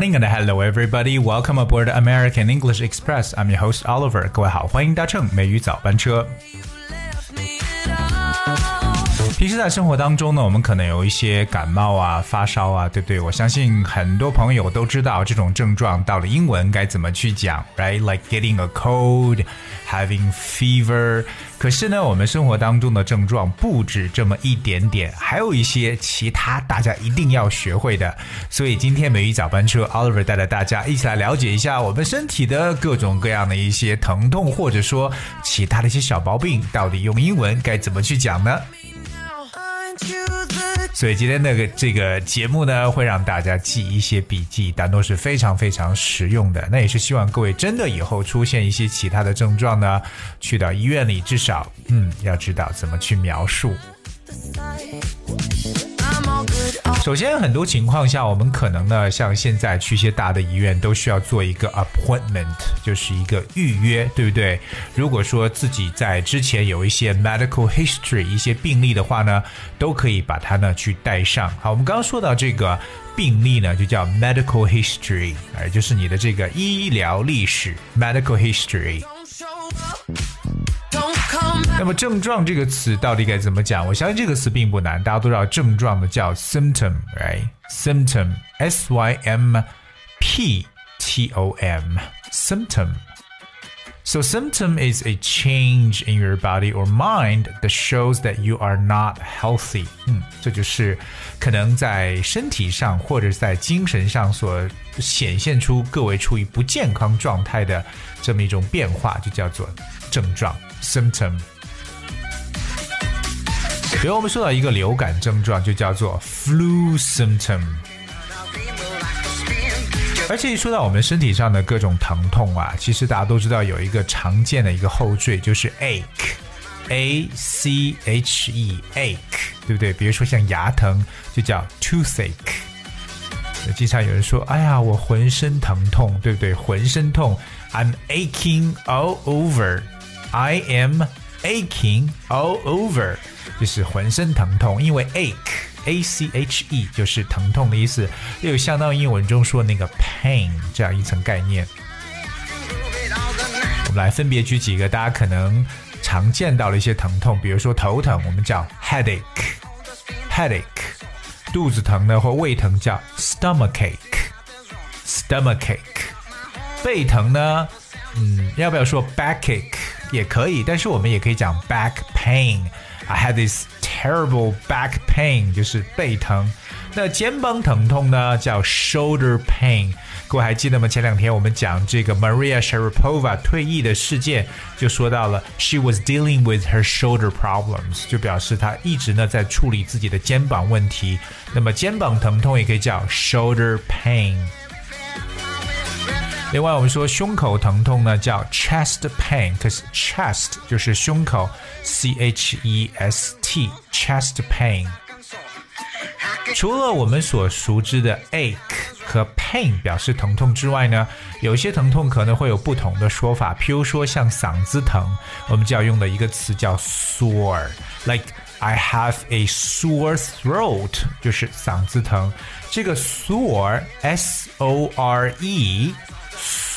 Good morning and hello everybody. Welcome aboard American English Express. I'm your host Oliver. 各位好，欢迎搭乘美语早班车。平时在生活当中呢，我们可能有一些感冒啊、发烧啊，对不对？我相信很多朋友都知道这种症状到了英文该怎么去讲，right？Like getting a cold, having fever。 可是呢，我们生活当中的症状不止这么一点点，还有一些其他大家一定要学会的。所以今天美语早班车，Oliver 带着大家一起来了解一下我们身体的各种各样的一些疼痛，或者说其他的一些小毛病，到底用英文该怎么去讲呢？所以今天的这个节目呢，会让大家记一些笔记，但都是非常非常实用的。那也是希望各位真的以后出现一些其他的症状呢，去到医院里至少嗯要知道怎么去描述。首先，很多情况下，我们可能呢，像现在去一些大的医院，都需要做一个 appointment，就是一个预约，对不对？如果说自己在之前有一些 medical history 一些病例的话呢，都可以把它呢去带上。好，我们刚刚说到这个病例呢，就叫 medical history，哎，就是你的这个医疗历史 medical history。那么症状这个词到底该怎么讲？我相信这个词并不难，大家都知道症状的叫 symptom，right？symptom，s y m p t o m，symptom。So symptom is a change in your body or mind that shows that you are not healthy。嗯，这就是可能在身体上或者在精神上所显现出各位处于不健康状态的这么一种变化，就叫做症状 symptom。 比如我们说到一个流感症状，就叫做 flu symptom。而且一说到我们身体上的各种疼痛啊，其实大家都知道有一个常见的一个后缀就是 ache，a c h e，ache，对不对？比如说像牙疼就叫 toothache。经常有人说：“哎呀，我浑身疼痛，对不对？浑身痛，I'm aching all over。I am aching all over。”就是浑身疼痛，因为 ache，a c h e 就是疼痛的意思，又相当于英文中说那个 pain 这样一层概念。我们来分别举几个大家可能常见到的一些疼痛，比如说头疼，我们叫 headache，headache；肚子疼呢或胃疼叫 stomachache，stomachache；背疼呢，嗯，要不要说 backache 也可以，但是我们也可以讲 back pain。I had this terrible back pain，就是背疼。那肩膀疼痛呢，叫 shoulder pain。各位还记得吗？前两天我们讲这个 Maria Sharapova 退役的事件，就说到了 she was dealing with her shoulder problems，就表示她一直呢在处理自己的肩膀问题。那么肩膀疼痛也可以叫 shoulder pain。另外，我们说胸口疼痛呢，叫 chest pain，可是 chest 就是胸口，c h e s t chest pain。除了我们所熟知的 ache 和 pain 表示疼痛之外呢，有些疼痛可能会有不同的说法。譬如说像嗓子疼，我们就要用的一个词叫 sore，like I have a sore throat，就是嗓子疼。这个 sore，s o r e。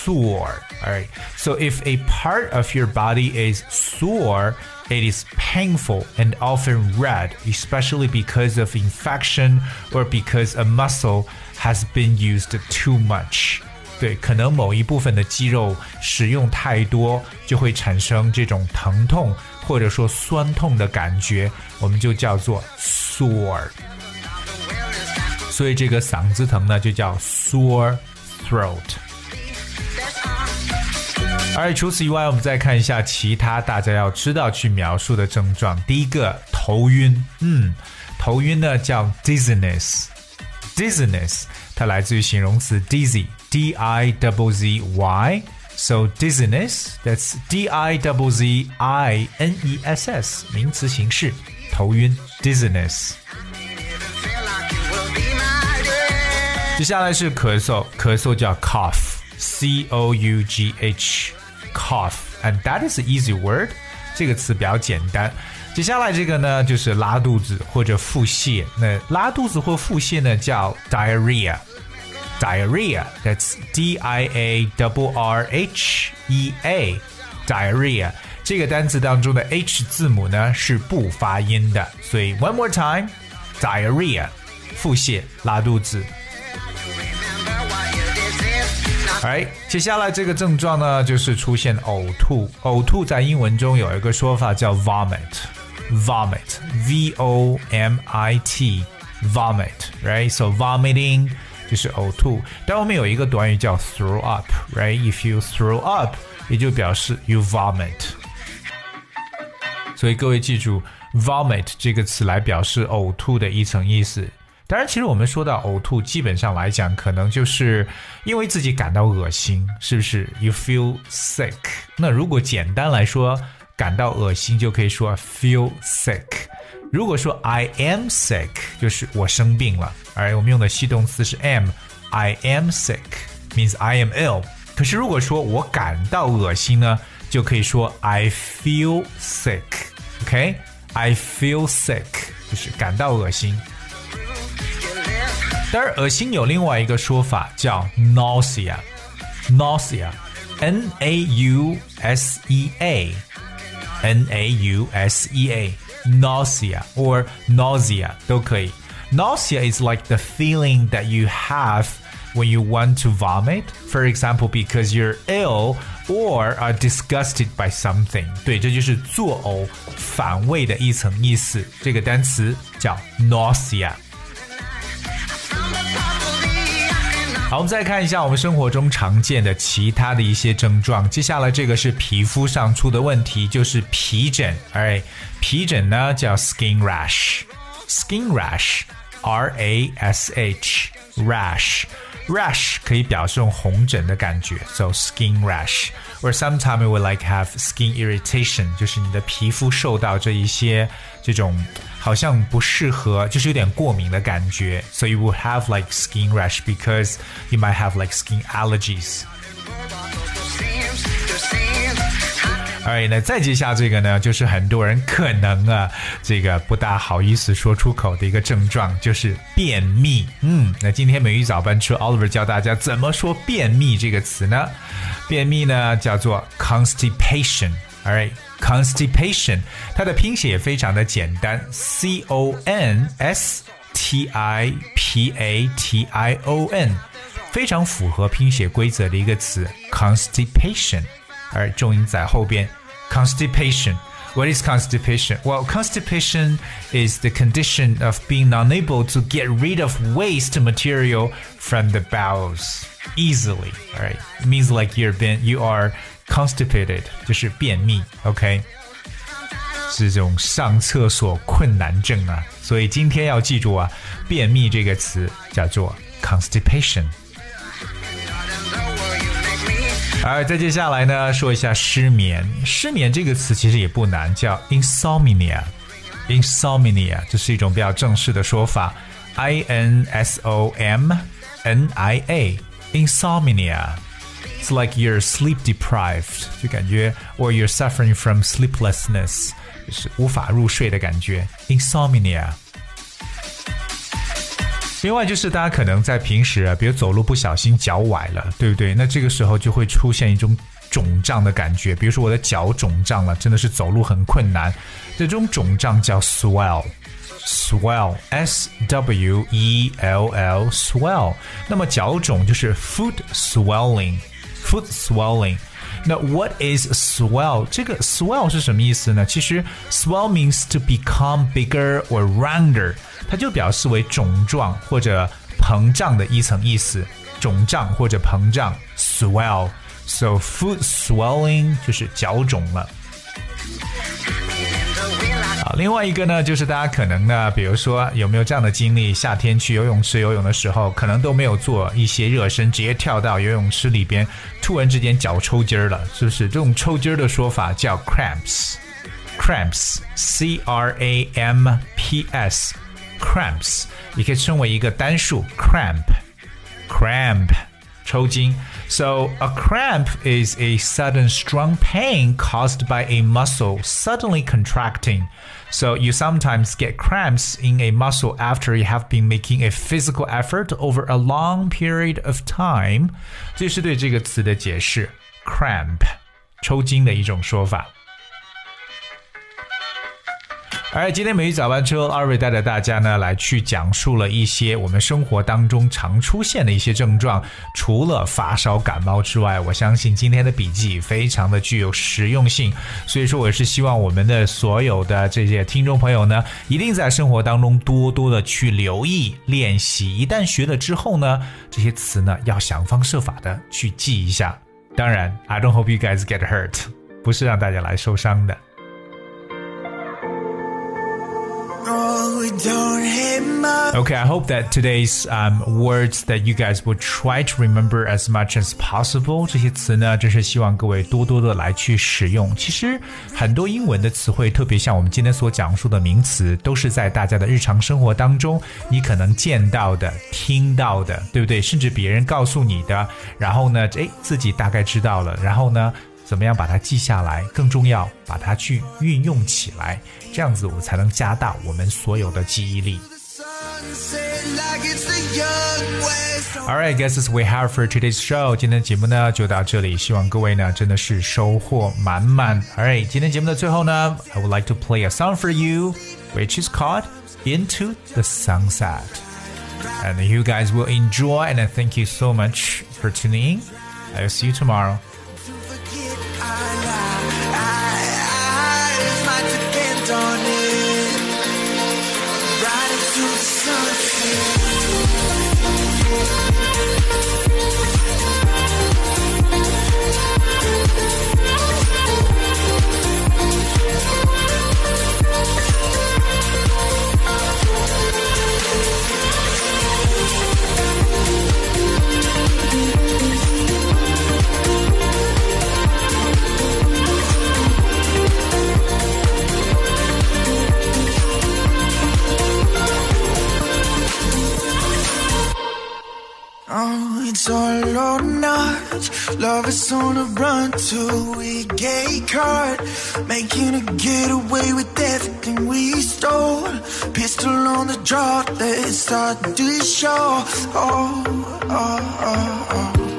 sore. Alright, so if a part of your body is sore, it is painful and often red, especially because of infection or because a muscle has been used too much. 对，可能某一部分的肌肉使用太多，就会产生这种疼痛或者说酸痛的感觉，我们就叫做 sore。所以这个嗓子疼呢，就叫 sore throat。 而除此以外，我们再看一下其他大家要知道去描述的症状。第一个，头晕。嗯，头晕呢叫 dizziness，dizziness 它来自于形容词 dizzy，d i double z y。So dizziness that's d i double z i n e s s 名词形式，头晕 dizziness。接下来是咳嗽，咳嗽叫 cough，c o u g h。cough and that is an easy word，这个词比较简单。接下来这个呢，就是拉肚子或者腹泻。那拉肚子或腹泻呢，叫 diarrhea。 diarrhea，that's D I A W R H E A，diarrhea 这个单词当中的 H 字母呢是不发音的，所以 one more time，diarrhea，腹泻、拉肚子。 哎，接下来这个症状呢，就是出现呕吐。呕吐在英文中有一个说法叫 vomit，vomit，v o m i t，vomit，right？So vomiting 就是呕吐。但我们有一个短语叫 throw up，right？If you throw up，也就表示 you vomit。所以各位记住 vomit 这个词来表示呕吐的一层意思。当然，其实我们说到呕吐，基本上来讲，可能就是因为自己感到恶心，是不是？You feel sick。那如果简单来说，感到恶心就可以说 feel sick。如果说 I am sick，就是我生病了。而我们用的系动词是 am，I am sick，means I am ill。可是如果说我感到恶心呢，就可以说 I feel sick。OK，I feel sick，就是感到恶心。当然，恶心有另外一个说法叫 nausea，nausea，n a u s e a，n a u s e a，nausea or nausea 都可以。Nausea is like the feeling that you have when you want to vomit, for example, because you're ill or are disgusted by something. 对，这就是作呕、反胃的一层意思。这个单词叫 nausea。 好，我们再看一下我们生活中常见的其他的一些症状。接下来这个是皮肤上出的问题，就是皮疹。哎，皮疹呢叫 skin rash，skin rash，R A S H rash。rash 可以表示红疹的感觉，so skin rash。Or sometimes we like have skin irritation，就是你的皮肤受到这一些这种好像不适合，就是有点过敏的感觉。So you will have like skin rash because you might have like skin allergies。 哎，那再接下这个呢，就是很多人可能啊，这个不大好意思说出口的一个症状，就是便秘。嗯，那今天美语早班车 Oliver 教大家怎么说便秘这个词呢？便秘呢叫做 constipation。Alright，constipation，它的拼写也非常的简单，C O N S T I P A T I O N，非常符合拼写规则的一个词，constipation。而重音在后边，constipation。What is constipation? Well, constipation is the condition of being unable to get rid of waste material from the bowels easily. All right, it means like you're been you are constipated，就是便秘，OK，是这种上厕所困难症啊。所以今天要记住啊，便秘这个词叫做 constipation。 好，再接下来呢，说一下失眠。失眠这个词其实也不难，叫 insomnia。insomnia 这是一种比较正式的说法，I N S O M N I A insomnia。It's like you're sleep deprived，就感觉，or you're suffering from sleeplessness，就是无法入睡的感觉，insomnia。 另外就是大家可能在平时啊，比如走路不小心脚崴了，对不对？那这个时候就会出现一种肿胀的感觉，比如说我的脚肿胀了，真的是走路很困难。这种肿胀叫 swell，swell，s w e l l，swell。那么脚肿就是 foot swelling，foot swelling。那 what is swell？这个 swell 是什么意思呢？其实 swell means to become bigger or rounder。 它就表示为肿胀或者膨胀的一层意思，肿胀或者膨胀，swell，so foot swelling 就是脚肿了。啊，另外一个呢，就是大家可能呢，比如说有没有这样的经历？夏天去游泳池游泳的时候，可能都没有做一些热身，直接跳到游泳池里边，突然之间脚抽筋儿了，是不是？这种抽筋儿的说法叫 cramps，cramps，c r a m p s。cramps 也可以称为一个单数 cramp，cramp 抽筋。So a cramp is a sudden strong pain caused by a muscle suddenly contracting. So you sometimes get cramps in a muscle after you have been making a physical effort over a long period of time. 这是对这个词的解释，cramp，抽筋的一种说法。 而今天美语早班车，二位带着大家呢来去讲述了一些我们生活当中常出现的一些症状。除了发烧感冒之外，我相信今天的笔记非常的具有实用性。所以说，我是希望我们的所有的这些听众朋友呢，一定在生活当中多多的去留意练习。一旦学了之后呢，这些词呢要想方设法的去记一下。当然，I don't hope you guys get hurt，不是让大家来受伤的。Okay, I hope that today's um, words that you guys will try to remember as much as possible. 这些词呢，真是希望各位多多的来去使用。其实很多英文的词汇，特别像我们今天所讲述的名词，都是在大家的日常生活当中，你可能见到的、听到的，对不对？甚至别人告诉你的，然后呢，哎，自己大概知道了，然后呢？怎么样把它记下来？更重要，把它去运用起来，这样子我们才能加大我们所有的记忆力。Alright, guys, this we have for today's show。今天的节目呢就到这里，希望各位呢真的是收获满满。Alright，今天节目的最后呢，I would like to play a song for you, which is called "Into the Sunset." And you guys will enjoy, and thank you so much for tuning in. I'll see you tomorrow. So long nights love is on a run to a gay card. Making a getaway with everything we stole. Pistol on the draw, let's start the show. Oh, oh, oh, oh.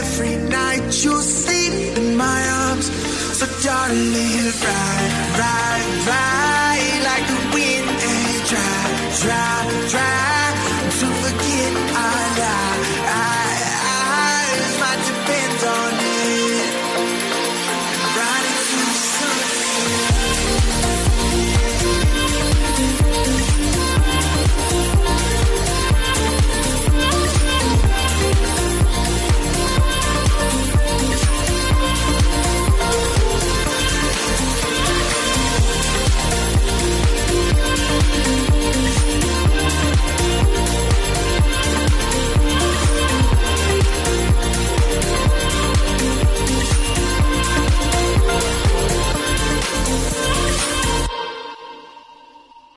every night you sleep in my arms. So darling, ride, ride, ride like the wind and drive, drive.